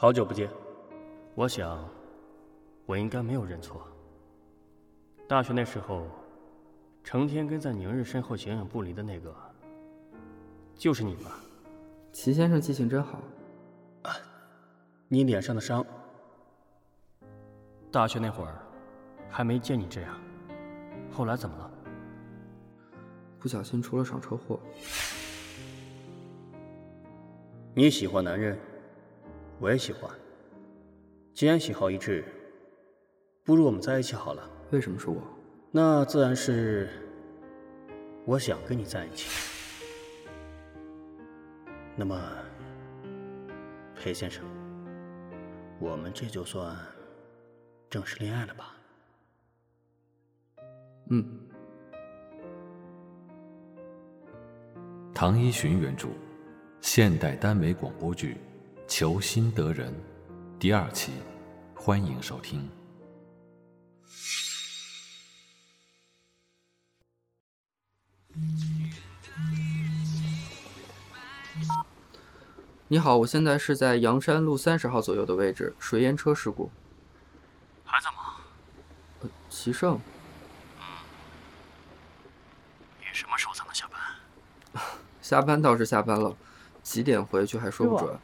好久不见，我想我应该没有认错。大学那时候，成天跟在宁日身后形影不离的那个，就是你吧？齐先生记性真好。你脸上的伤，大学那会儿还没见你这样，后来怎么了？不小心出了场车祸。你喜欢男人，我也喜欢。既然喜好一致，不如我们在一起好了。为什么是我？那自然是我想跟你在一起。那么，裴先生，我们这就算正式恋爱了吧？嗯。唐一寻原著，现代耽美广播剧《求心得人》第二期，欢迎收听。你好，我现在是在阳山路三十号左右的位置，水淹车事故。还在忙？呃，齐胜。嗯。你什么时候才能下班？下班倒是下班了，几点回去还说不准。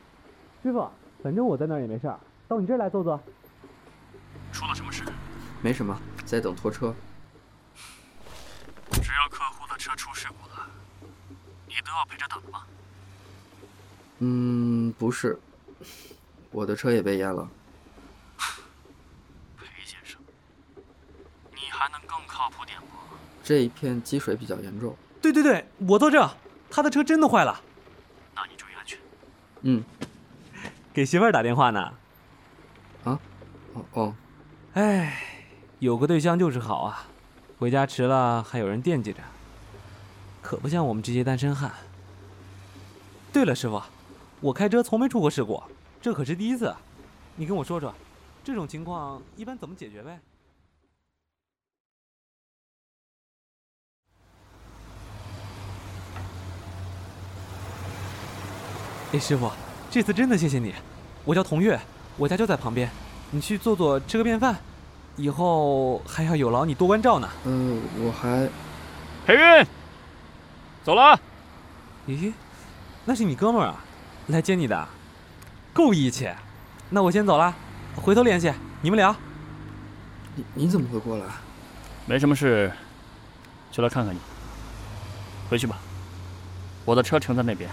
师傅，反正我在那儿也没事儿，到你这儿来坐坐。出了什么事？没什么，在等拖车。只要客户的车出事故了，你都要陪着等吗？嗯，不是，我的车也被淹了。裴先生，你还能更靠谱点不？这一片积水比较严重。对对对，我坐这，他的车真的坏了。那你注意安全。嗯。给媳妇儿打电话呢。啊？哦哦。哎，有个对象就是好啊，回家迟了还有人惦记着，可不像我们这些单身汉。对了，师傅。我开车从没出过事故，这可是第一次。你跟我说说，这种情况一般怎么解决呗？哎，师傅，这次真的谢谢你。我叫童月，我家就在旁边，你去坐坐，吃个便饭，以后还要有劳你多关照呢。嗯，我还……裴云，走了。咦，那是你哥们儿啊？来接你的，够义气。那我先走了，回头联系。你们聊。你你怎么会过来？没什么事，就来看看你。回去吧，我的车停在那边。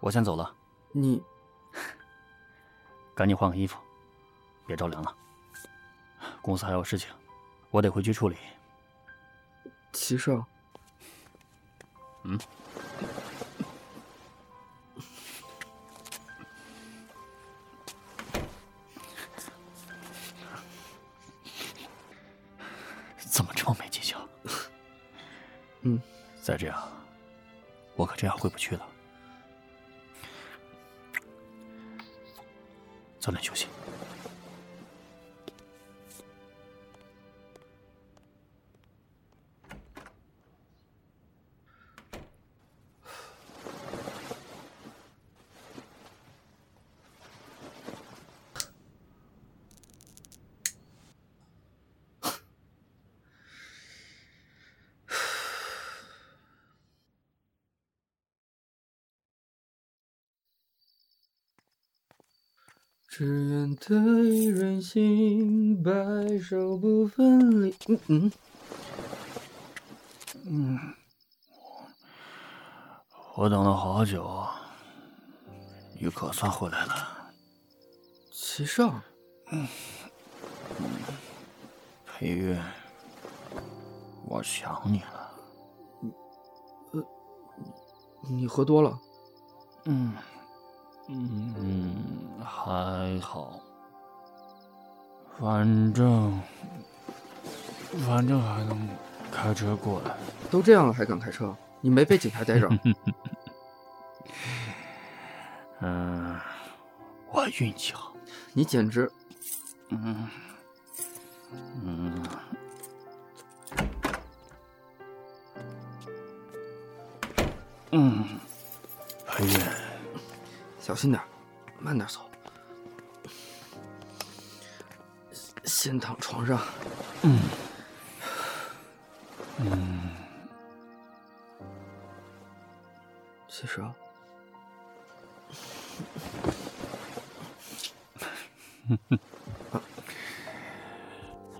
我先走了，你 赶紧换个衣服，别着凉了。公司还有事情，我得回去处理。齐少，嗯，怎么这么没技巧？嗯，再这样，我可这样回不去了。愿得一人心，白首不分离。嗯嗯嗯，我等了好久，你可算回来了。齐少，嗯，裴月，我想你了。你喝多了？嗯，嗯，还好。反正，反正还能开车过来。都这样了还敢开车？你没被警察逮着？嗯，我运气好。你简直……嗯，嗯。嗯，哎呀，小心点，慢点走。先躺床上。嗯，嗯。其实啊，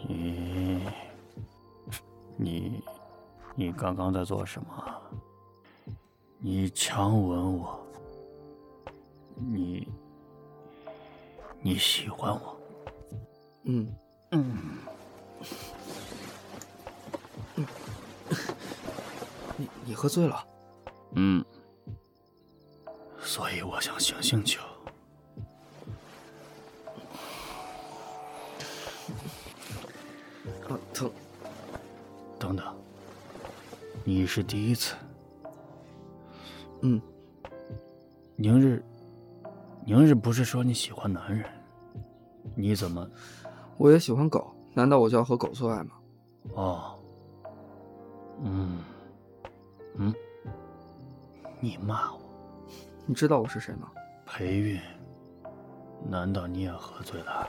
你，你，你刚刚在做什么？你强吻我，你你喜欢我？嗯你你喝醉了？嗯，所以我想醒醒酒。啊，疼！等等，你是第一次。嗯，宁日，宁日不是说你喜欢男人？你怎么？我也喜欢狗，难道我就要和狗做爱吗？哦，嗯，嗯，你骂我？你知道我是谁吗？裴韵，难道你也喝醉了？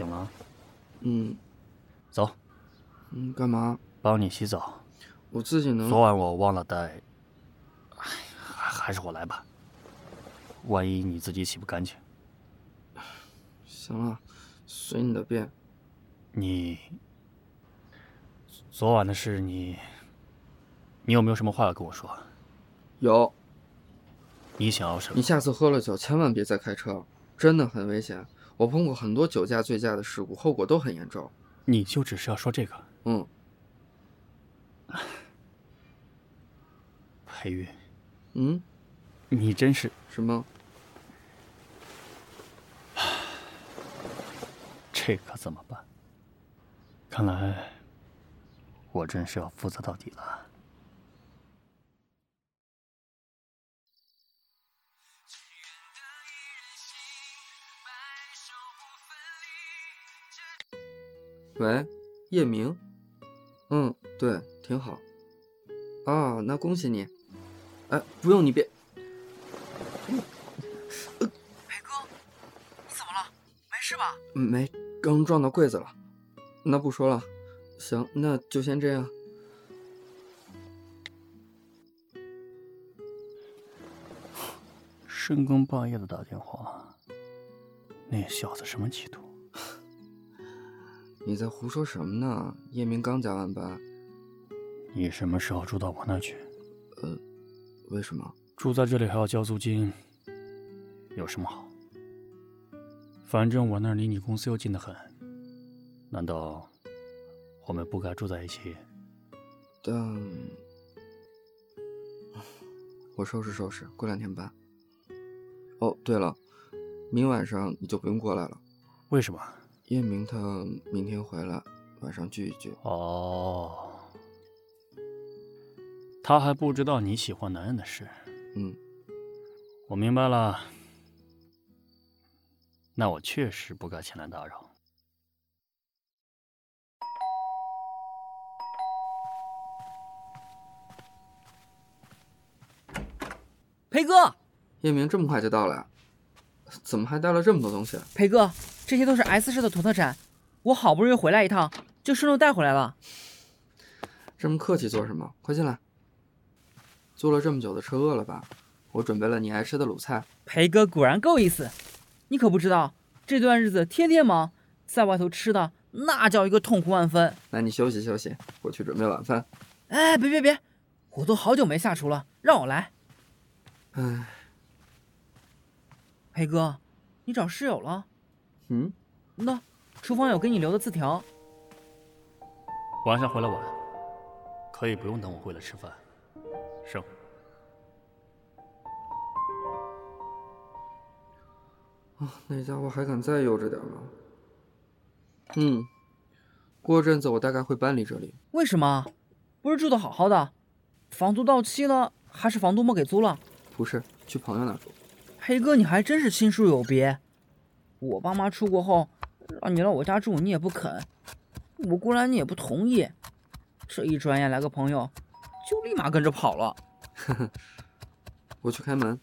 醒了，嗯，走，嗯，干嘛？帮你洗澡。我自己能。昨晚我忘了带，哎，还还是我来吧。万一你自己洗不干净。行了，随你的便。你昨晚的事，你你有没有什么话要跟我说？有。你想要什么？你下次喝了酒，千万别再开车，真的很危险。我碰过很多酒驾、醉驾的事故，后果都很严重。你就只是要说这个？嗯。裴玉。嗯。你真是什么？这可怎么办？看来我真是要负责到底了。喂，叶明，嗯，对，挺好。啊，那恭喜你。哎，不用你别。裴哥，你怎么了？没事吧？没，刚撞到柜子了。那不说了，行，那就先这样。深更半夜的打电话，那小子什么企图？你在胡说什么呢？叶明刚加完班。你什么时候住到我那去？呃，为什么？住在这里还要交租金，有什么好？反正我那儿离你公司又近得很，难道我们不该住在一起？但……我收拾收拾，过两天搬。哦，对了，明晚上你就不用过来了。为什么？叶明他明天回来，晚上聚一聚。哦，他还不知道你喜欢男人的事。嗯，我明白了。那我确实不该前来打扰。裴哥，叶明这么快就到了，怎么还带了这么多东西？裴哥。这些都是 S 市的土特产，我好不容易回来一趟，就顺路带回来了。这么客气做什么？快进来。坐了这么久的车，饿了吧？我准备了你爱吃的卤菜。裴哥果然够意思，你可不知道，这段日子天天忙，在外头吃的那叫一个痛苦万分。那你休息休息，我去准备晚饭。哎，别别别，我都好久没下厨了，让我来。唉，裴哥，你找室友了？嗯，那厨房有给你留的字条。晚上回来晚，可以不用等我回来吃饭。生。啊，那家伙还敢再悠着点吗？嗯，过阵子我大概会搬离这里。为什么？不是住的好好的，房租到期了，还是房东没给租了？不是，去朋友那住。裴哥，你还真是亲疏有别。我爸妈出国后，让你来我家住，你也不肯；我过来，你也不同意。这一转眼来个朋友，就立马跟着跑了。呵呵，我去开门。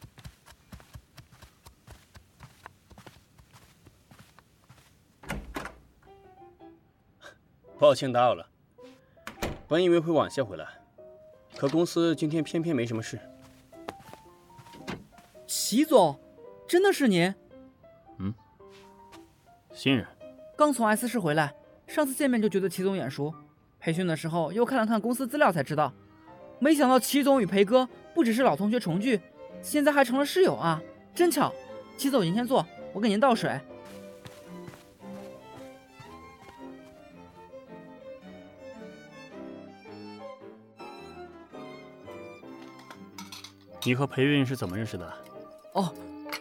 抱歉打扰了，本以为会晚些回来，可公司今天偏偏没什么事。齐总，真的是您？嗯，新人。刚从 S 市回来，上次见面就觉得齐总眼熟，培训的时候又看了看公司资料才知道，没想到齐总与裴哥不只是老同学重聚，现在还成了室友啊，真巧。齐总您先坐，我给您倒水。你和裴韵是怎么认识的？哦，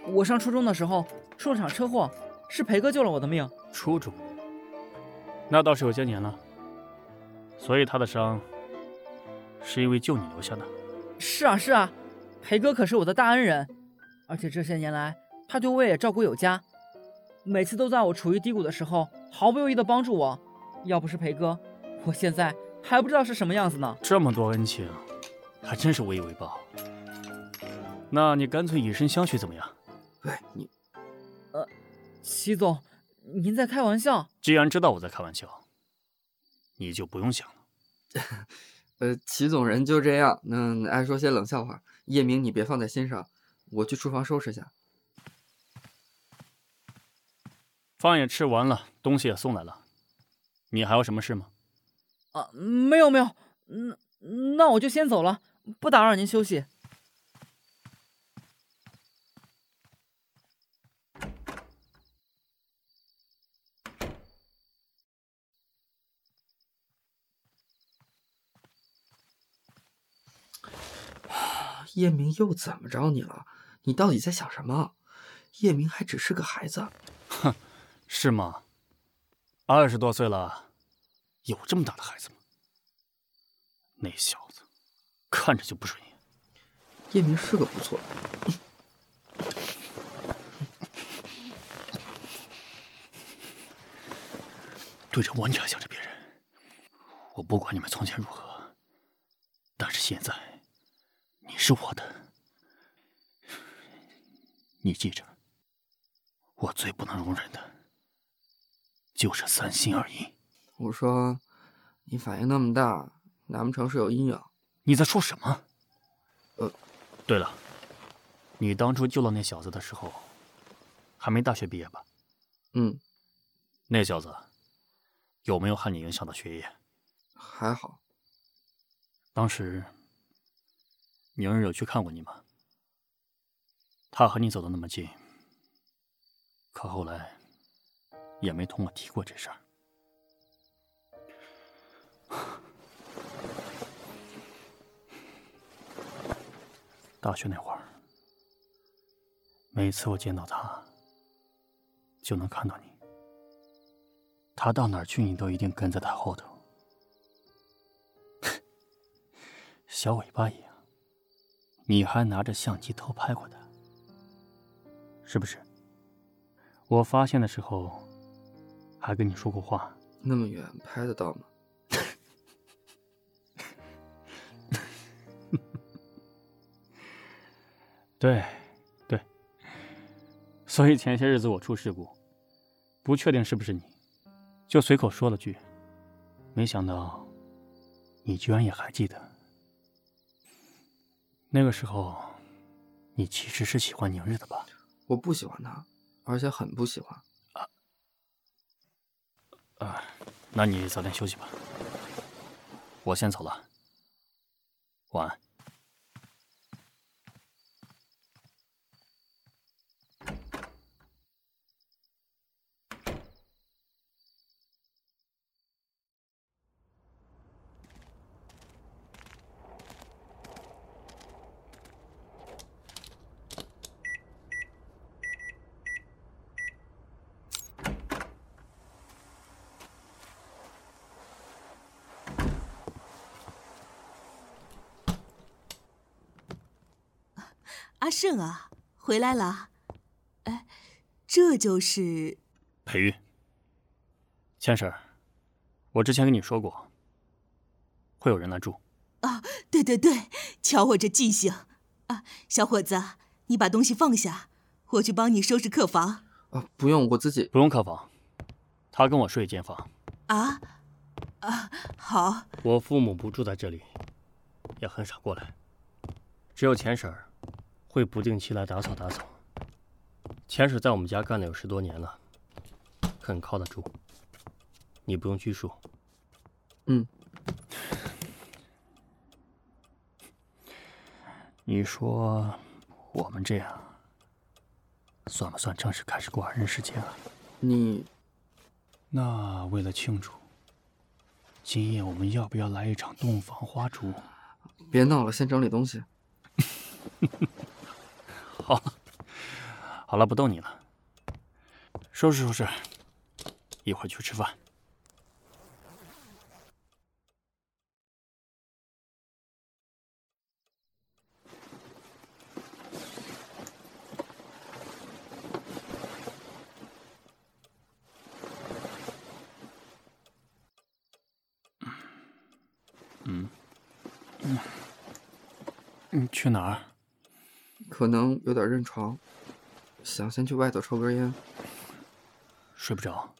我上初中的时候出了场车祸，是裴哥救了我的命。初中，那倒是有些年了。所以他的伤是因为救你留下的。是啊是啊，裴哥可是我的大恩人，而且这些年来他对我也照顾有加，每次都在我处于低谷的时候毫不犹豫的帮助我。要不是裴哥，我现在还不知道是什么样子呢。这么多恩情，还真是无以为报。那你干脆以身相许怎么样？喂，你，呃，齐总，您在开玩笑？既然知道我在开玩笑，你就不用想了。呃，齐总人就这样，嗯爱说些冷笑话。叶明，你别放在心上，我去厨房收拾下。饭也吃完了，东西也送来了，你还有什么事吗？啊，没有没有，那那我就先走了，不打扰您休息。叶明又怎么着你了？你到底在想什么？叶明还只是个孩子。哼，是吗？二十多岁了，有这么大的孩子吗？那小子看着就不顺眼。叶明是个不错。对着我，你还想着别人？我不管你们从前如何，但是现在。你是我的，你记着，我最不能容忍的，就是三心二意。我说，你反应那么大，难不成是有阴影？你在说什么？呃，对了，你当初救了那小子的时候，还没大学毕业吧？嗯。那小子有没有害你影响到学业？还好。当时。宁儿有去看过你吗？他和你走的那么近，可后来也没同我提过这事儿。大学那会儿，每次我见到他，就能看到你。他到哪儿去，你都一定跟在他后头，小尾巴一样。你还拿着相机偷拍过他，是不是？我发现的时候，还跟你说过话。那么远拍得到吗？对，对。所以前些日子我出事故，不确定是不是你，就随口说了句，没想到，你居然也还记得。那个时候，你其实是喜欢宁日的吧？我不喜欢他，而且很不喜欢。啊，那你早点休息吧。我先走了，晚安。阿胜啊，回来了。哎，这就是裴玉，千婶儿，我之前跟你说过，会有人来住。啊，对对对，瞧我这记性啊！小伙子，你把东西放下，我去帮你收拾客房。啊，不用，我自己不用客房，他跟我睡一间房。啊啊，好。我父母不住在这里，也很少过来，只有钱婶儿。会不定期来打扫打扫。潜水在我们家干了有十多年了，很靠得住。你不用拘束。嗯。你说我们这样，算不算正式开始过二人世界了？你，那为了庆祝，今夜我们要不要来一场洞房花烛？别闹了，先整理东西。好，好了，不逗你了。收拾收拾，一会儿去吃饭。嗯，嗯，嗯，去哪儿？可能有点认床，想先去外头抽根烟。睡不着，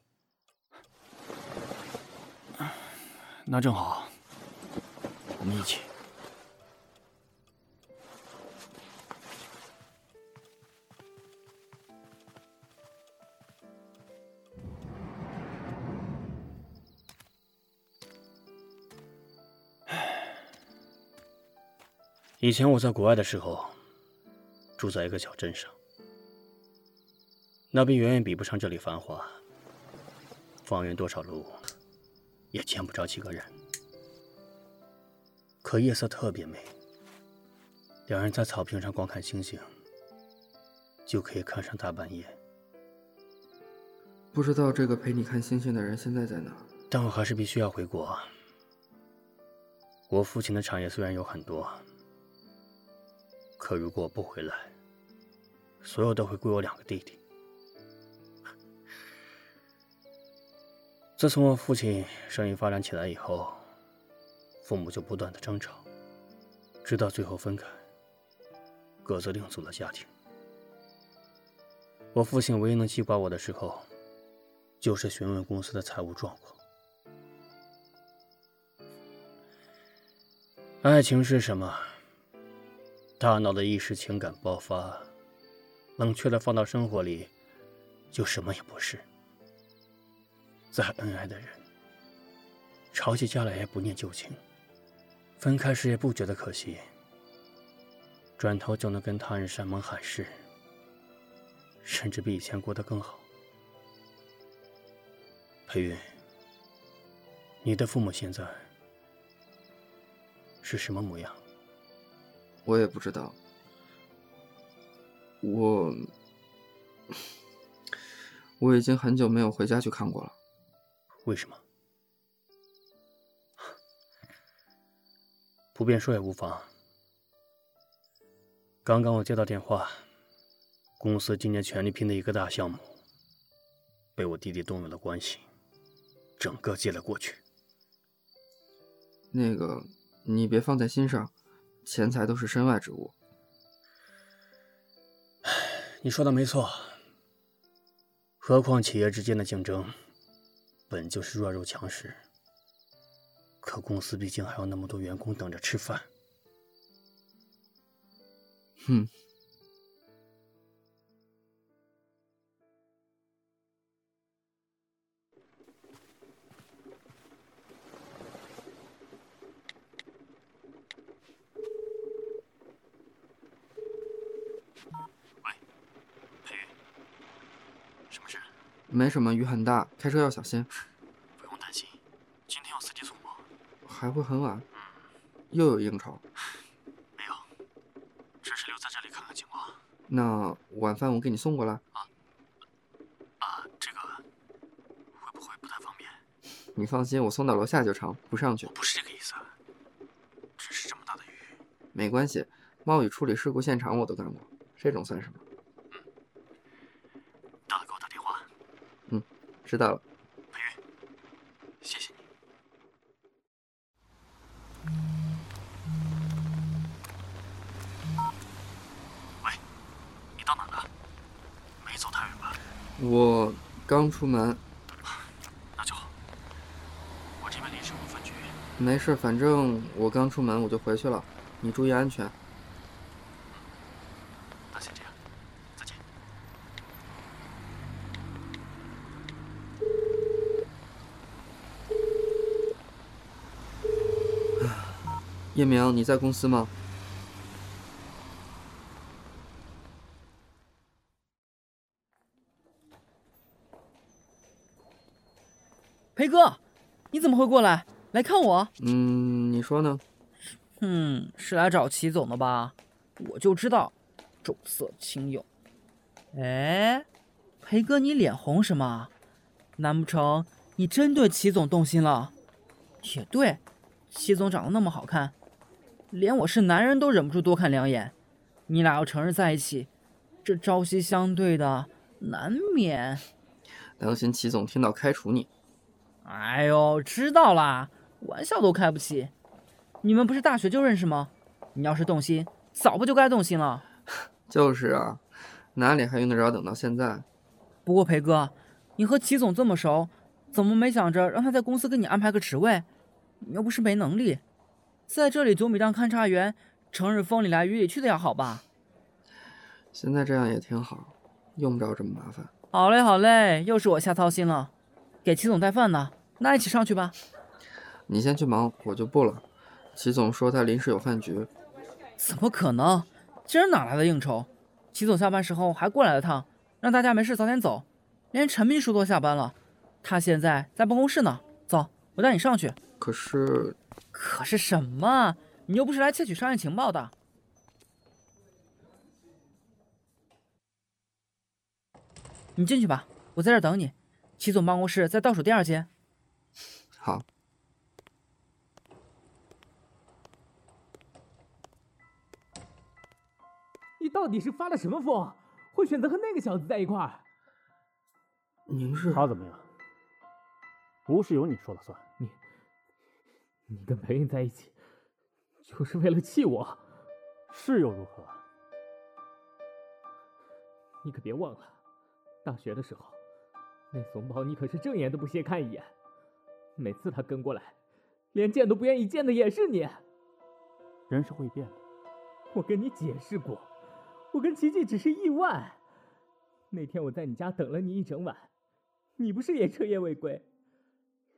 那正好，我们一起。以前我在国外的时候。住在一个小镇上，那边远远比不上这里繁华。方圆多少路，也见不着几个人。可夜色特别美，两人在草坪上光看星星，就可以看上大半夜。不知道这个陪你看星星的人现在在哪？但我还是必须要回国。我父亲的产业虽然有很多。可如果我不回来，所有都会归我两个弟弟。自从我父亲生意发展起来以后，父母就不断的争吵，直到最后分开，各自另组了家庭。我父亲唯一能记挂我的时候，就是询问公司的财务状况。爱情是什么？大脑的一时情感爆发，冷却的放到生活里，就什么也不是。再恩爱的人，吵起架来也不念旧情，分开时也不觉得可惜，转头就能跟他人山盟海誓，甚至比以前过得更好。裴云，你的父母现在是什么模样？我也不知道，我我已经很久没有回家去看过了。为什么？不便说也无妨。刚刚我接到电话，公司今年全力拼的一个大项目，被我弟弟动用了关系，整个接了过去。那个，你别放在心上。钱财都是身外之物。你说的没错。何况企业之间的竞争本就是弱肉强食，可公司毕竟还有那么多员工等着吃饭。哼，没什么，雨很大，开车要小心。不用担心，今天有司机送我。还会很晚？又有应酬？没有，只是留在这里看看情况。那晚饭我给你送过来。啊啊，这个会不会不太方便？你放心，我送到楼下就成，不上去。不是这个意思，只是这么大的雨。没关系，冒雨处理事故现场我都干过，这种算什么？大了给我打电话。嗯，知道了。裴玉，谢谢你。喂，你到哪了？没走太远吧？我刚出门。那就好。我这边临时有饭局。没事，反正我刚出门我就回去了，你注意安全。那先这样，再见。叶明，你在公司吗？裴哥，你怎么会过来？来看我？嗯，你说呢？嗯，是来找齐总的吧？我就知道，重色轻友。哎，裴哥，你脸红什么？难不成你真对齐总动心了？也对，齐总长得那么好看，连我是男人都忍不住多看两眼。你俩要成日在一起，这朝夕相对的，难免……当心齐总听到开除你。哎呦，知道啦，玩笑都开不起。你们不是大学就认识吗？你要是动心，早不就该动心了？就是啊，哪里还用得着等到现在？不过裴哥，你和齐总这么熟，怎么没想着让他在公司给你安排个职位？你又不是没能力，在这里总比当勘察员成日风里来雨里去的要好吧？现在这样也挺好，用不着这么麻烦。好嘞，好嘞，又是我瞎操心了。给齐总带饭呢，那一起上去吧。你先去忙，我就不了。齐总说他临时有饭局。怎么可能？今儿哪来的应酬？齐总下班时候还过来了趟，让大家没事早点走。连陈秘书都下班了，他现在在办公室呢。走，我带你上去。可是，可是什么？你又不是来窃取商业情报的。你进去吧，我在这等你。齐总办公室在倒数第二间。好。你到底是发了什么疯，会选择和那个小子在一块儿？您是他怎么样？不是由你说了算。你，你跟裴云在一起，就是为了气我？是又如何？你可别忘了，大学的时候。那怂包，你可是正眼都不屑看一眼。每次他跟过来，连见都不愿意见的也是你。人是会变的。我跟你解释过，我跟琪琪只是意外。那天我在你家等了你一整晚，你不是也彻夜未归？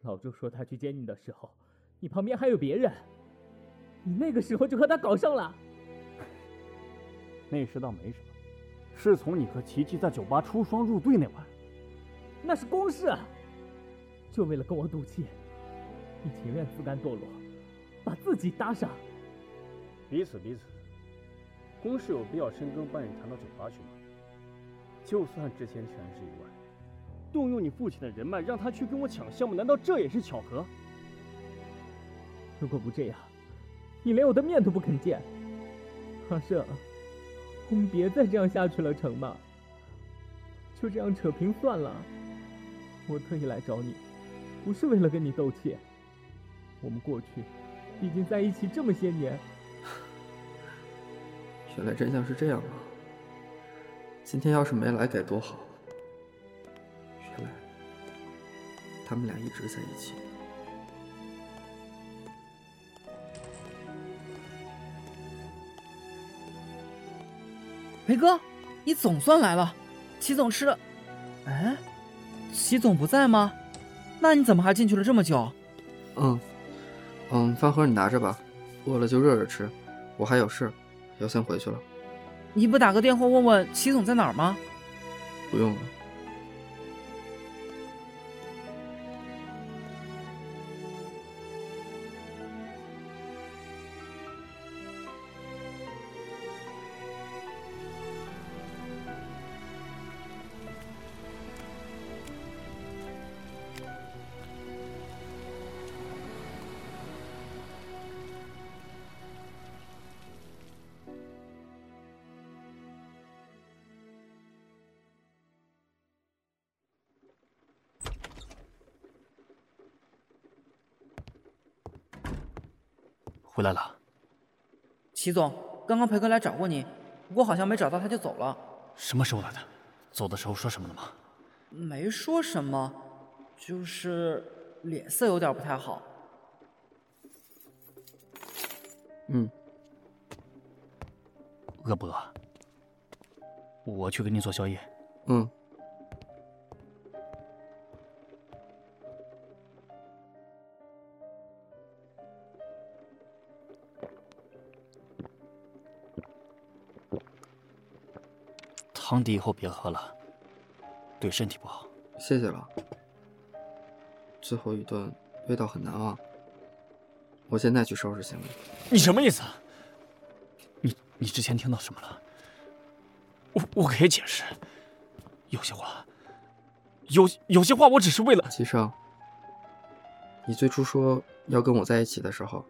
老周说他去接你的时候，你旁边还有别人。你那个时候就和他搞上了。那时倒没什么，是从你和琪琪在酒吧出双入对那晚。那是公事，就为了跟我赌气，你情愿自甘堕落，把自己搭上。彼此彼此，公事有必要深更半夜谈到酒吧去吗？就算之前全是意外，动用你父亲的人脉让他去跟我抢项目，难道这也是巧合？如果不这样，你连我的面都不肯见。阿胜，我们别再这样下去了，成吗？就这样扯平算了。我特意来找你，不是为了跟你斗气。我们过去已经在一起这么些年，原来真相是这样啊！今天要是没来该多好。原来他们俩一直在一起。裴哥，你总算来了。齐总吃了，哎。齐总不在吗？那你怎么还进去了这么久？嗯，嗯，饭盒你拿着吧，饿了就热热吃。我还有事，要先回去了。你不打个电话问问齐总在哪儿吗？不用了。来了。齐总，刚刚裴哥来找过你，不过好像没找到他就走了。什么时候来的？走的时候说什么了吗？没说什么，就是脸色有点不太好。嗯，饿不饿？我去给你做宵夜。嗯。汤底以后别喝了，对身体不好。谢谢了。最后一顿味道很难忘。我现在去收拾行李。你什么意思？你你之前听到什么了？我我可以解释。有些话，有有些话，我只是为了。齐生，你最初说要跟我在一起的时候，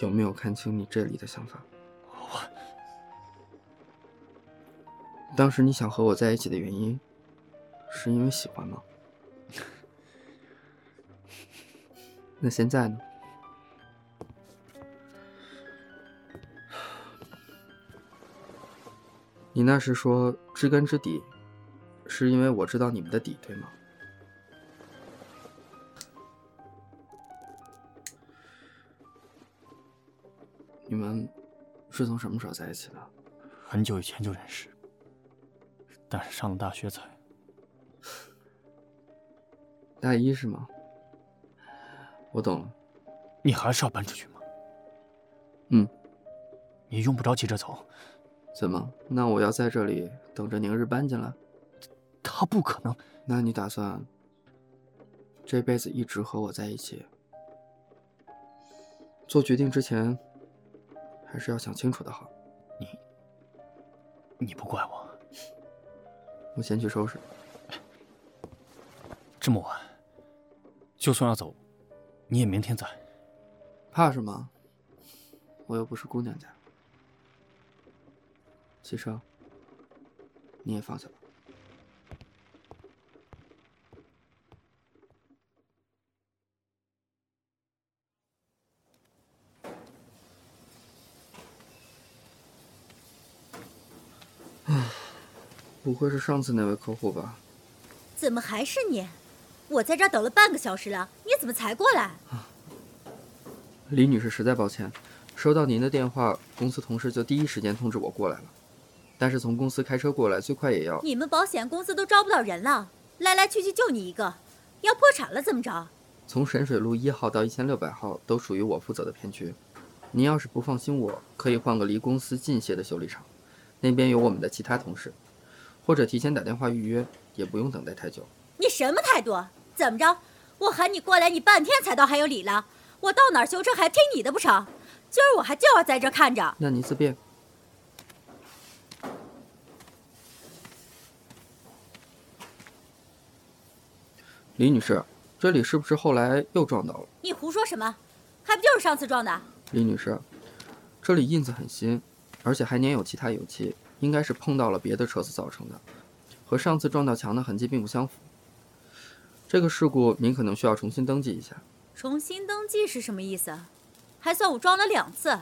有没有看清你这里的想法？当时你想和我在一起的原因，是因为喜欢吗？那现在呢？你那时说知根知底，是因为我知道你们的底，对吗？你们是从什么时候在一起的？很久以前就认识。但是上了大学才，大一是吗？我懂了，你还是要搬出去吗？嗯，你用不着急着走。怎么？那我要在这里等着宁日搬进来？他不可能。那你打算这辈子一直和我在一起？做决定之前，还是要想清楚的好。你，你不怪我。我先去收拾。这么晚，就算要走，你也明天在。怕什么？我又不是姑娘家。齐生，你也放下吧。不会是上次那位客户吧？怎么还是你？我在这儿等了半个小时了，你怎么才过来？李女士，实在抱歉，收到您的电话，公司同事就第一时间通知我过来了。但是从公司开车过来，最快也要……你们保险公司都招不到人了，来来去去就你一个，要破产了怎么着？从沈水路一号到一千六百号都属于我负责的片区。您要是不放心，我可以换个离公司近些的修理厂，那边有我们的其他同事。或者提前打电话预约，也不用等待太久。你什么态度？怎么着？我喊你过来，你半天才到，还有理了？我到哪儿修车还听你的不成？今儿我还就要在这看着。那你自便。李女士，这里是不是后来又撞到了？你胡说什么？还不就是上次撞的？李女士，这里印子很新，而且还粘有其他油漆。应该是碰到了别的车子造成的，和上次撞到墙的痕迹并不相符。这个事故您可能需要重新登记一下。重新登记是什么意思？还算我撞了两次，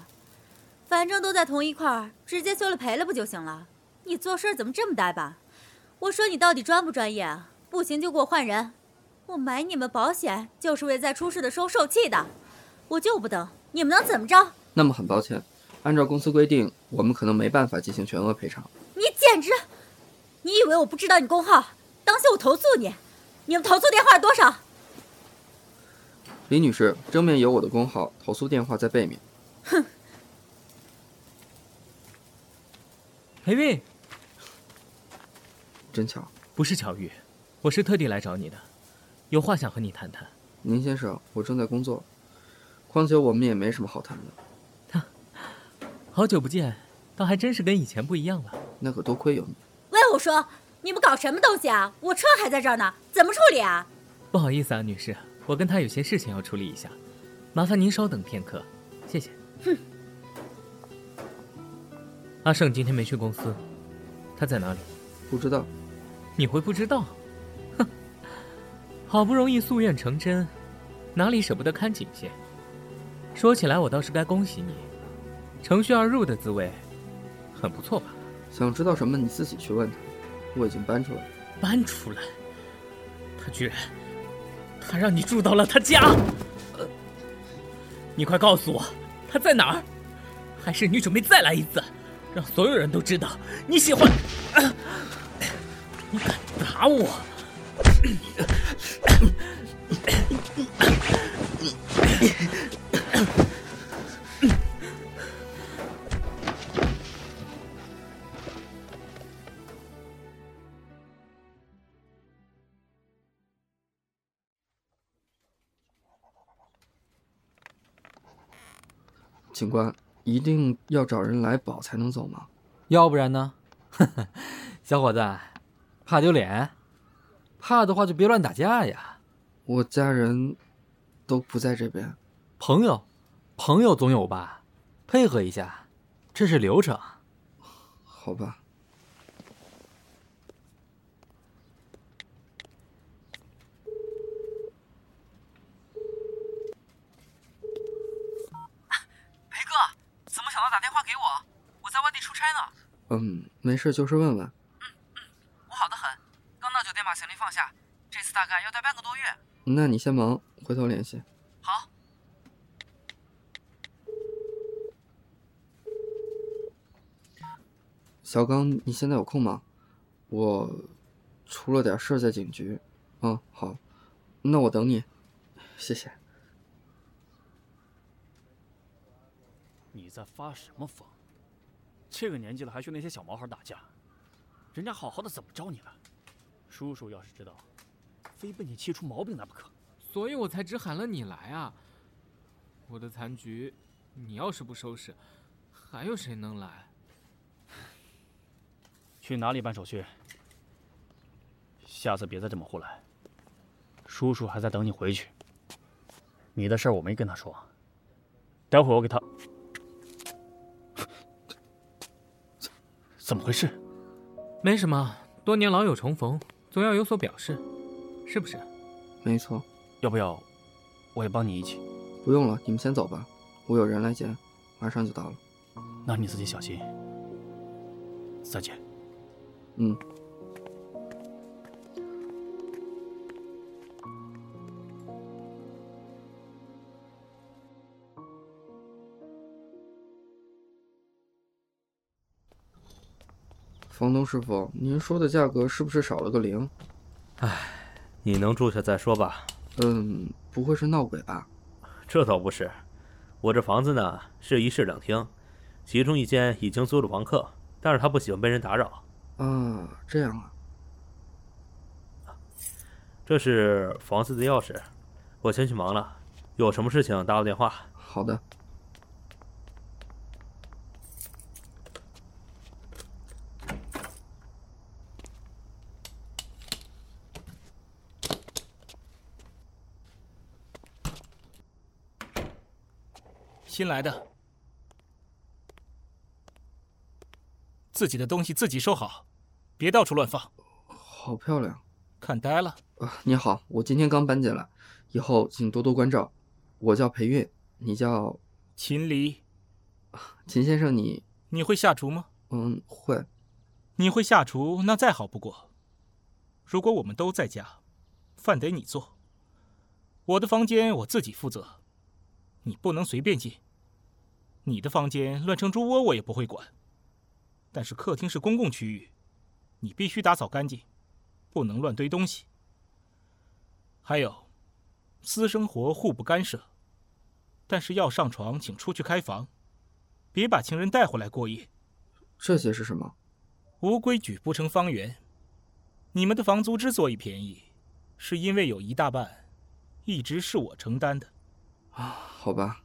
反正都在同一块儿，直接修了赔了不就行了？你做事怎么这么呆板？我说你到底专不专业啊？不行就给我换人。我买你们保险就是为在出事的时候受气的，我就不等，你们能怎么着？那么很抱歉。按照公司规定，我们可能没办法进行全额赔偿。你简直！你以为我不知道你工号？当心我投诉你！你们投诉电话多少？李女士，正面有我的工号，投诉电话在背面。哼！裴韵，真巧，不是巧遇，我是特地来找你的，有话想和你谈谈。宁先生，我正在工作，况且我们也没什么好谈的。好久不见，倒还真是跟以前不一样了。那可多亏有你。喂，我说，你们搞什么东西啊？我车还在这儿呢，怎么处理啊？不好意思啊，女士，我跟他有些事情要处理一下，麻烦您稍等片刻，谢谢。哼。阿胜今天没去公司，他在哪里？不知道。你会不知道？哼，好不容易夙愿成真，哪里舍不得看紧些？说起来，我倒是该恭喜你，乘虚而入的滋味，很不错吧？想知道什么，你自己去问他。我已经搬出来了。搬出来？他居然，他让你住到了他家？呃，你快告诉我，他在哪儿？还是你准备再来一次，让所有人都知道你喜欢？你敢打我？警官，一定要找人来保才能走吗？要不然呢？小伙子，怕丢脸？怕的话就别乱打架呀。我家人都不在这边。朋友，朋友总有吧？配合一下，这是流程。好吧。裴哥，怎么想到打电话给我？我在外地出差呢。嗯，没事，就是问问。嗯嗯，我好的很，刚到酒店把行李放下，这次大概要待半个多月。那你先忙，回头联系。好。小刚，你现在有空吗？我出了点事在警局。嗯，好，那我等你，谢谢。你在发什么疯？这个年纪了还学那些小毛孩打架，人家好好的怎么着你了？叔叔要是知道，非被你气出毛病那不可。所以我才只喊了你来啊！我的残局，你要是不收拾，还有谁能来？去哪里办手续？下次别再这么胡来。叔叔还在等你回去。你的事儿我没跟他说，待会儿我给他。怎么回事？没什么，多年老友重逢，总要有所表示，是不是？没错。要不要我也帮你一起？不用了，你们先走吧，我有人来接，马上就到了。那你自己小心。再见。嗯。房东师傅，您说的价格是不是少了个零？唉，你能住下再说吧。嗯，不会是闹鬼吧？这倒不是，我这房子呢是一室两厅，其中一间已经租了房客，但是他不喜欢被人打扰。啊，这样啊。这是房子的钥匙，我先去忙了，有什么事情打我电话。好的。新来的，自己的东西自己收好，别到处乱放。好漂亮，看呆了。啊，你好，我今天刚搬进来，以后请多多关照。我叫裴韵，你叫秦离。秦先生，你你会下厨吗？嗯，会。你会下厨，那再好不过。如果我们都在家，饭得你做。我的房间我自己负责，你不能随便进。你的房间乱成猪窝，我也不会管。但是客厅是公共区域，你必须打扫干净，不能乱堆东西。还有，私生活互不干涉。但是要上床，请出去开房，别把情人带回来过夜。这些是什么？无规矩不成方圆。你们的房租之所以便宜，是因为有一大半，一直是我承担的。啊，好吧。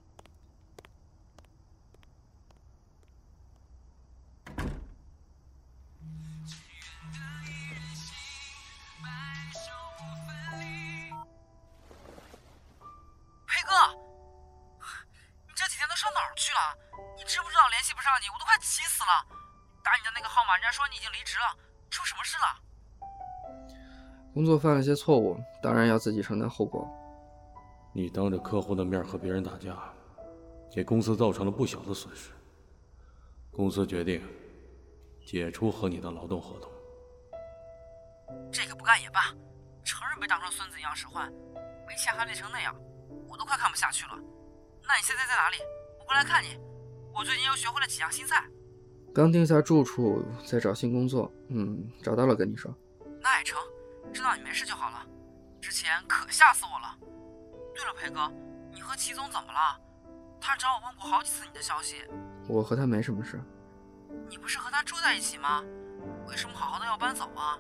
知不知道联系不上你，我都快急死了。打你的那个号码，人家说你已经离职了，出什么事了？工作犯了些错误，当然要自己承担后果。你当着客户的面和别人打架，给公司造成了不小的损失。公司决定解除和你的劳动合同。这个不干也罢，承认被当成孙子一样使唤，没钱还累成那样，我都快看不下去了。那你现在在哪里？我过来看你。我最近又学会了几样新菜。刚定下住处，在找新工作。嗯，找到了，跟你说。那也成，知道你没事就好了。之前可吓死我了。对了，裴哥，你和齐总怎么了？他找我问过好几次你的消息。我和他没什么事。你不是和他住在一起吗？为什么好好的要搬走啊？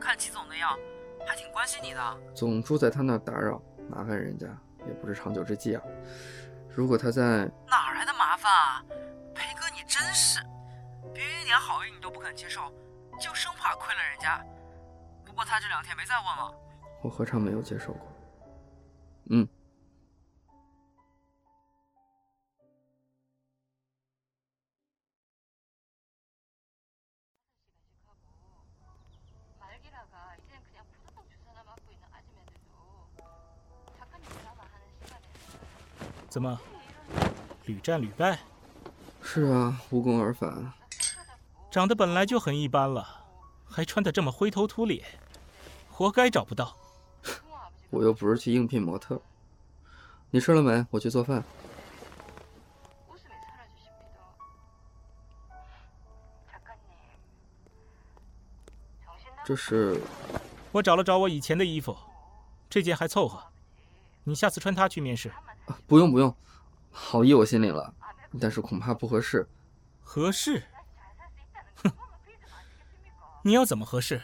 看齐总那样，还挺关心你的。总住在他那打扰，麻烦人家也不是长久之计啊。如果他在哪来的麻烦啊？裴哥，你真是，别人一点好意你都不肯接受，就生怕亏了人家。不过他这两天没再问了。我何尝没有接受过？嗯。怎么，屡战屡败？是啊，无功而返。长得本来就很一般了，还穿得这么灰头土脸，活该找不到。我又不是去应聘模特。你吃了没？我去做饭。这是，我找了找我以前的衣服，这件还凑合。你下次穿它去面试。不用不用，好意我心领了，但是恐怕不合适。合适？哼，你要怎么合适？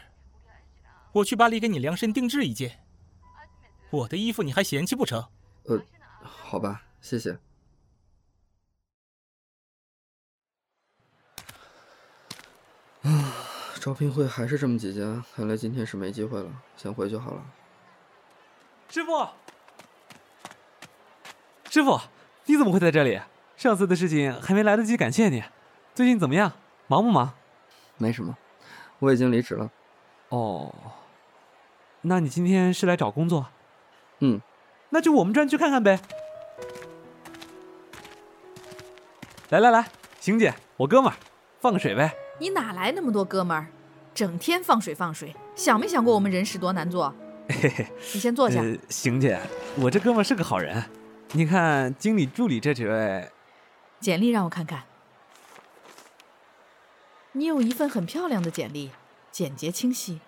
我去巴黎给你量身定制一件，我的衣服你还嫌弃不成？呃，好吧，谢谢。啊，招聘会还是这么几家，看来今天是没机会了，先回去好了。师傅。师傅，你怎么会在这里？上次的事情还没来得及感谢你。最近怎么样？忙不忙？没什么，我已经离职了。哦，那你今天是来找工作？嗯，那就我们专区看看呗。来来来，邢姐，我哥们儿，放个水呗。你哪来那么多哥们儿？整天放水放水，想没想过我们人事多难做？嘿嘿，你先坐下。邢姐，我这哥们儿是个好人。你看，经理助理这几位，简历让我看看。你有一份很漂亮的简历，简洁清晰。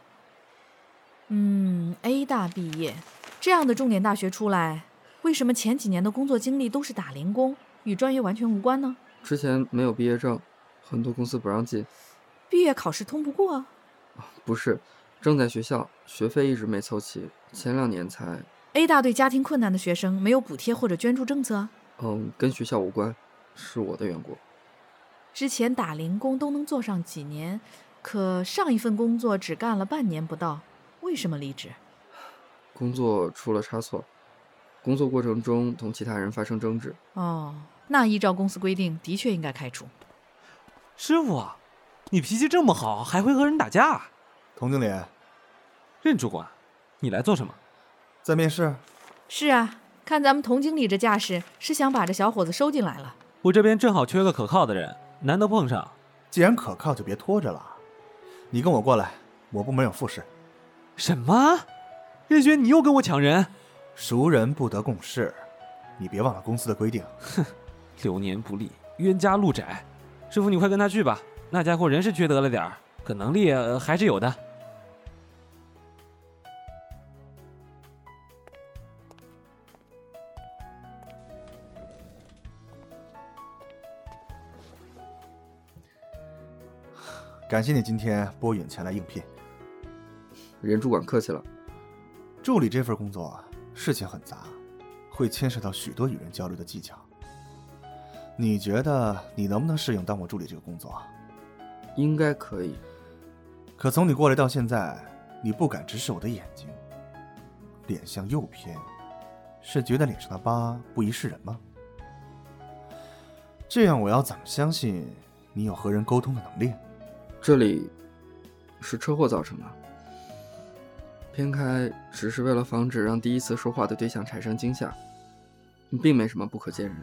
嗯，A 大毕业，这样的重点大学出来，为什么前几年的工作经历都是打零工，与专业完全无关呢？之前没有毕业证，很多公司不让进。毕业考试通不过？不是，正在学校，学费一直没凑齐，前两年才。A 大对家庭困难的学生没有补贴或者捐助政策？嗯，跟学校无关，是我的缘故。之前打零工都能做上几年，可上一份工作只干了半年不到，为什么离职？工作出了差错，工作过程中同其他人发生争执。哦，那依照公司规定，的确应该开除。师傅，你脾气这么好，还会和人打架？童经理，任主管，你来做什么？在面试，是啊，看咱们童经理这架势，是想把这小伙子收进来了。我这边正好缺个可靠的人，难得碰上。既然可靠，就别拖着了。你跟我过来，我部门有复试。什么？任轩，你又跟我抢人？熟人不得共事，你别忘了公司的规定。哼，流年不利，冤家路窄。师傅，你快跟他去吧。那家伙人是缺德了点儿，可能力还是有的。感谢你今天拨允前来应聘。任主管客气了。助理这份工作事情很杂，会牵涉到许多与人交流的技巧。你觉得你能不能适应当我助理这个工作？应该可以。可从你过来到现在，你不敢直视我的眼睛，脸向右偏，是觉得脸上的疤不宜示人吗？这样我要怎么相信你有和人沟通的能力？这里是车祸造成的，偏开只是为了防止让第一次说话的对象产生惊吓，并没什么不可见人。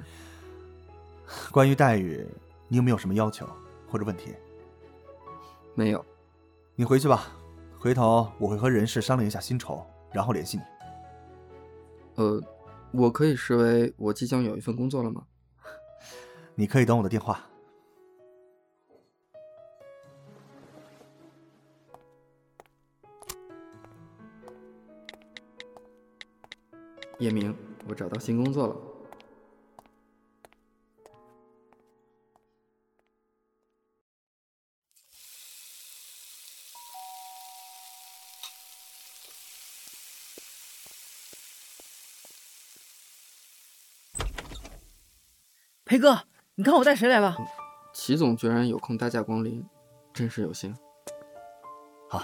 关于待遇，你有没有什么要求或者问题？没有。你回去吧，回头我会和人事商量一下薪酬，然后联系你。呃，我可以视为我即将有一份工作了吗？你可以等我的电话。叶明，我找到新工作了。裴哥，你看我带谁来了？齐总居然有空大驾光临，真是有幸。好，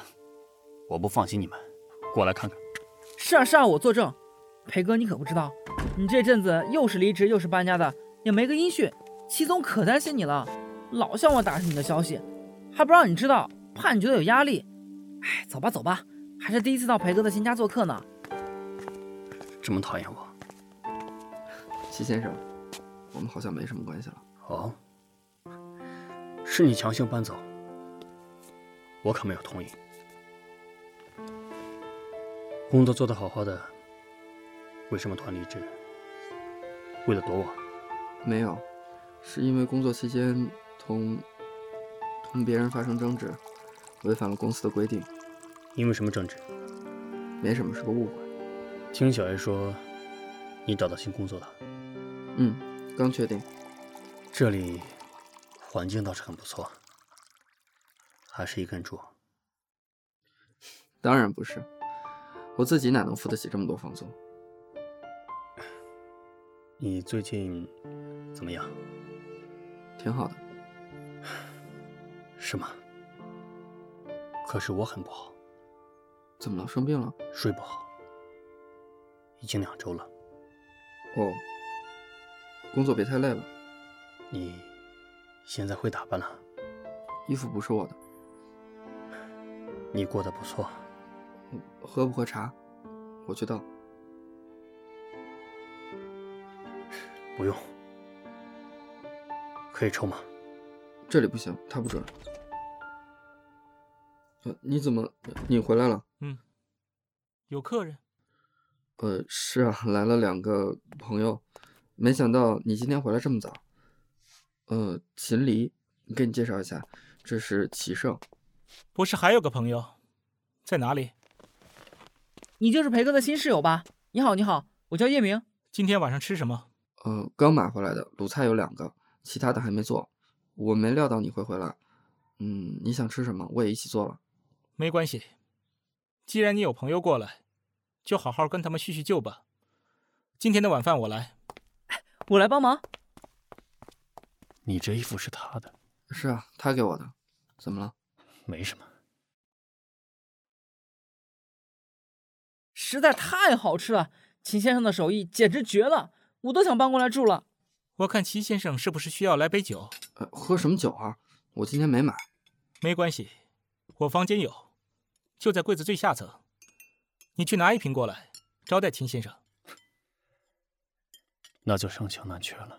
我不放心你们，过来看看。是啊是啊，我作证。裴哥，你可不知道，你这阵子又是离职又是搬家的，也没个音讯。齐总可担心你了，老向我打听你的消息，还不让你知道，怕你觉得有压力。哎，走吧走吧，还是第一次到裴哥的新家做客呢。这么讨厌我，齐先生，我们好像没什么关系了。哦，是你强行搬走，我可没有同意。工作做得好好的。为什么突然离职？为了躲我？没有，是因为工作期间同同别人发生争执，违反了公司的规定。因为什么争执？没什么，是个误会。听小叶说，你找到新工作了？嗯，刚确定。这里环境倒是很不错，还是一个人住？当然不是，我自己哪能付得起这么多房租？你最近怎么样？挺好的，是吗？可是我很不好。怎么了？生病了？睡不好，已经两周了。哦，工作别太累了。你现在会打扮了？衣服不是我的。你过得不错。喝不喝茶？我去倒。不用，可以抽吗？这里不行，他不准。呃，你怎么，你回来了？嗯，有客人。呃，是啊，来了两个朋友，没想到你今天回来这么早。呃，秦离，给你介绍一下，这是齐胜。不是还有个朋友，在哪里？你就是裴哥的新室友吧？你好，你好，我叫叶明。今天晚上吃什么？呃，刚买回来的卤菜有两个，其他的还没做。我没料到你会回来。嗯，你想吃什么？我也一起做了。没关系，既然你有朋友过来，就好好跟他们叙叙旧吧。今天的晚饭我来。我来帮忙。你这衣服是他的？是啊，他给我的。怎么了？没什么。实在太好吃了，秦先生的手艺简直绝了。我都想搬过来住了。我看齐先生是不是需要来杯酒？呃，喝什么酒啊？我今天没买。没关系，我房间有，就在柜子最下层。你去拿一瓶过来，招待秦先生。那就盛情难却了。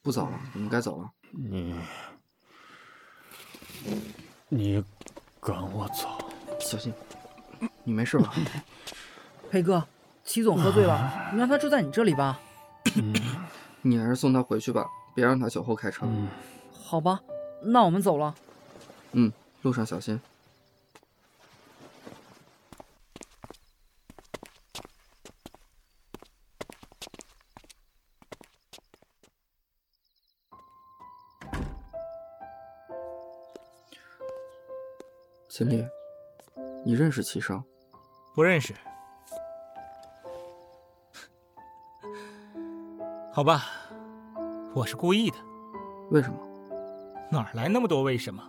不早了，我们该走了。你，你赶我走。小心，你没事吧？裴哥，齐总喝醉了，你让他住在你这里吧。你还是送他回去吧，别让他酒后开车。好吧，那我们走了。嗯，路上小心。秦丽。你认识齐生？不认识。好吧，我是故意的。为什么？哪来那么多为什么？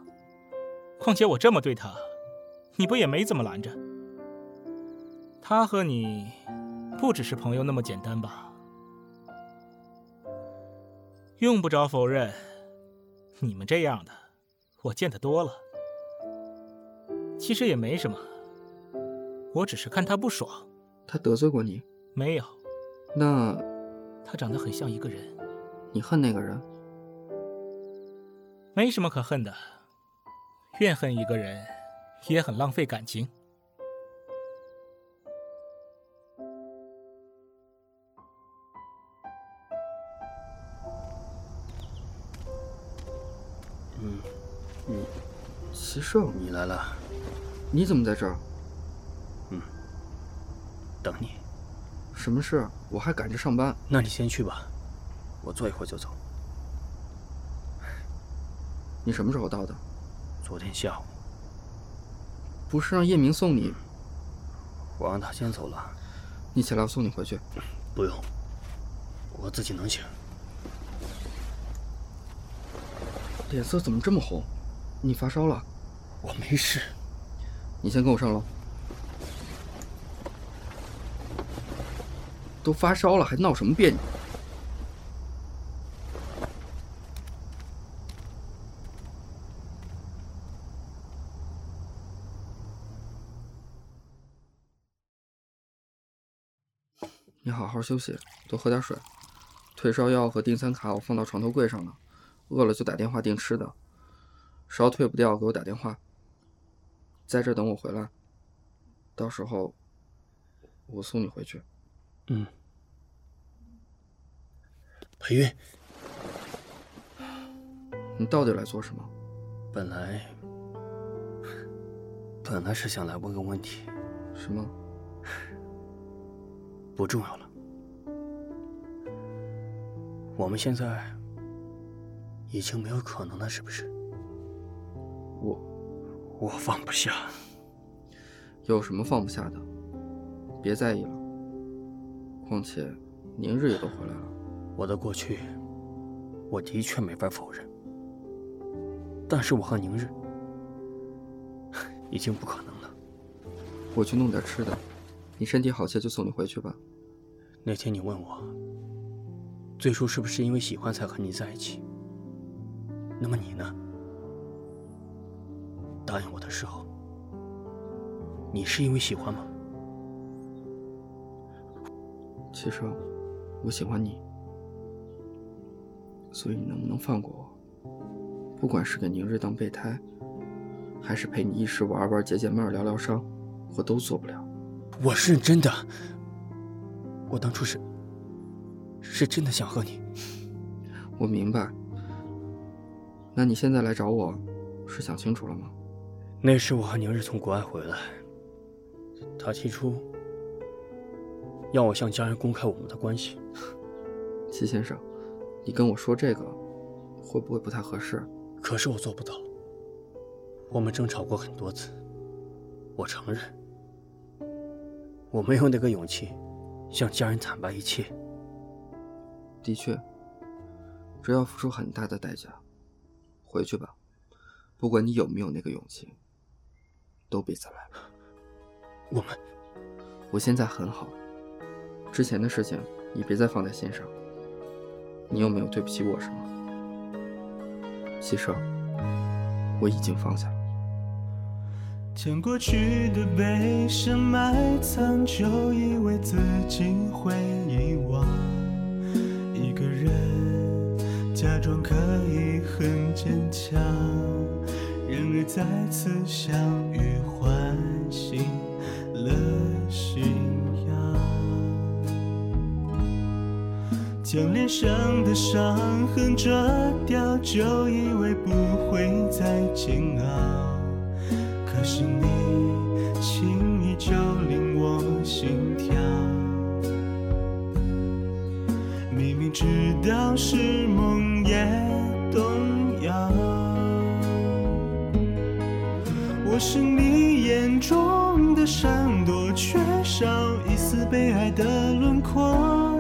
况且我这么对他，你不也没怎么拦着？他和你不只是朋友那么简单吧？用不着否认，你们这样的我见得多了。其实也没什么，我只是看他不爽，他得罪过你？没有。那他长得很像一个人。你恨那个人？没什么可恨的。怨恨一个人，也很浪费感情。嗯，你，齐胜，你来了。你怎么在这儿？嗯，等你。什么事？我还赶着上班。那你先去吧，我坐一会儿就走。你什么时候到的？昨天下午。不是让叶明送你？我让他先走了。你起来，我送你回去。不用，我自己能行。脸色怎么这么红？你发烧了？我没事。你先跟我上楼。都发烧了，还闹什么别扭？你好好休息，多喝点水。退烧药和订餐卡我放到床头柜上了，饿了就打电话订吃的。烧退不掉，给我打电话。在这等我回来，到时候我送你回去。嗯。裴韵，你到底来做什么？本来，本来是想来问个问题。什么？不重要了。我们现在已经没有可能了，是不是？我，我放不下。有什么放不下的？别在意了。况且，宁日也都回来了。我的过去，我的确没法否认。但是我和宁日已经不可能了。我去弄点吃的，你身体好些就送你回去吧。那天你问我，最初是不是因为喜欢才和你在一起？那么你呢？答应我的时候，你是因为喜欢吗？其实，我喜欢你。所以你能不能放过我？不管是给宁日当备胎，还是陪你一时玩玩、解解闷、疗疗伤，我都做不了。我是认真的，我当初是是真的想和你。我明白。那你现在来找我，是想清楚了吗？那时我和宁日从国外回来，他提出要我向家人公开我们的关系。齐先生。你跟我说这个，会不会不太合适？可是我做不到。我们争吵过很多次，我承认，我没有那个勇气向家人坦白一切。的确，这要付出很大的代价。回去吧，不管你有没有那个勇气，都别再来了。我们，我现在很好，之前的事情你别再放在心上。你又没有对不起我什么？西生，我已经放下了。将过去的悲伤埋藏，就以为自己会遗忘。一个人假装可以很坚强，然而再次相遇，唤醒了心。将脸上的伤痕遮掉，就以为不会再煎熬。可是你轻易就令我心跳。明明知道是梦是你眼中的闪躲，缺少一丝被爱的轮廓。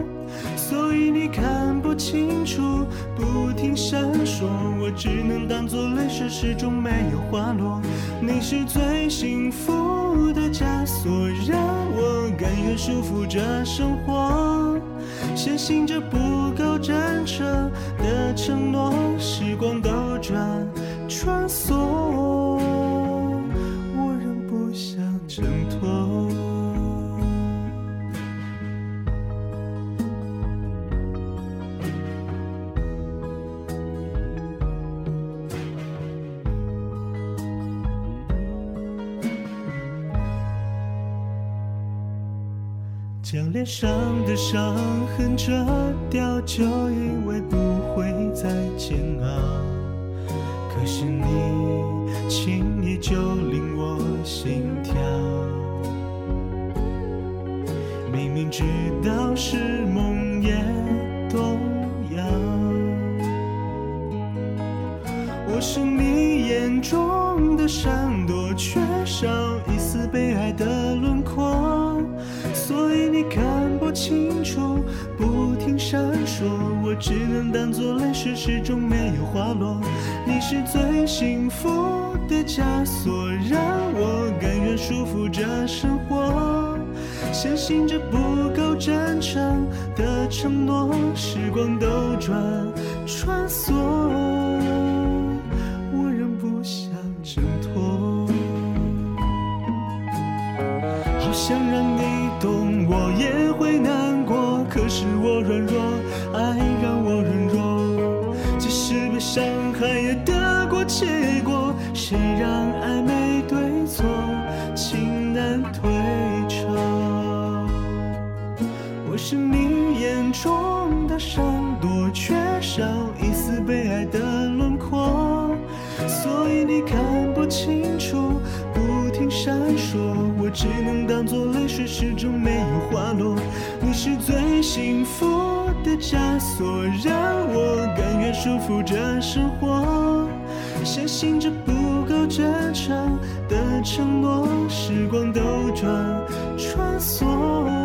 所以你看不清楚，不停闪烁，我只能当作泪水，始终没有滑落。你是最幸福的枷锁，让我甘愿束缚着生活，相信这不够真诚的承诺。时光兜转穿梭。挣脱将脸上的伤痕遮掉就以为不会再煎熬。可是你轻易就令我心跳，明明知道是梦也动摇。我是你眼中的闪躲，缺少一丝被爱的轮廓，所以你看不清楚，不，只能当作泪水，始终没有滑落。你是最幸福的枷锁，让我甘愿束缚着生活，相信这不够真诚的承诺，时光兜转穿梭，清楚，不停闪烁，我只能当作泪水，始终没有滑落。你是最幸福的枷锁，让我甘愿束缚着生活，相信这不够真诚的承诺，时光兜转穿梭。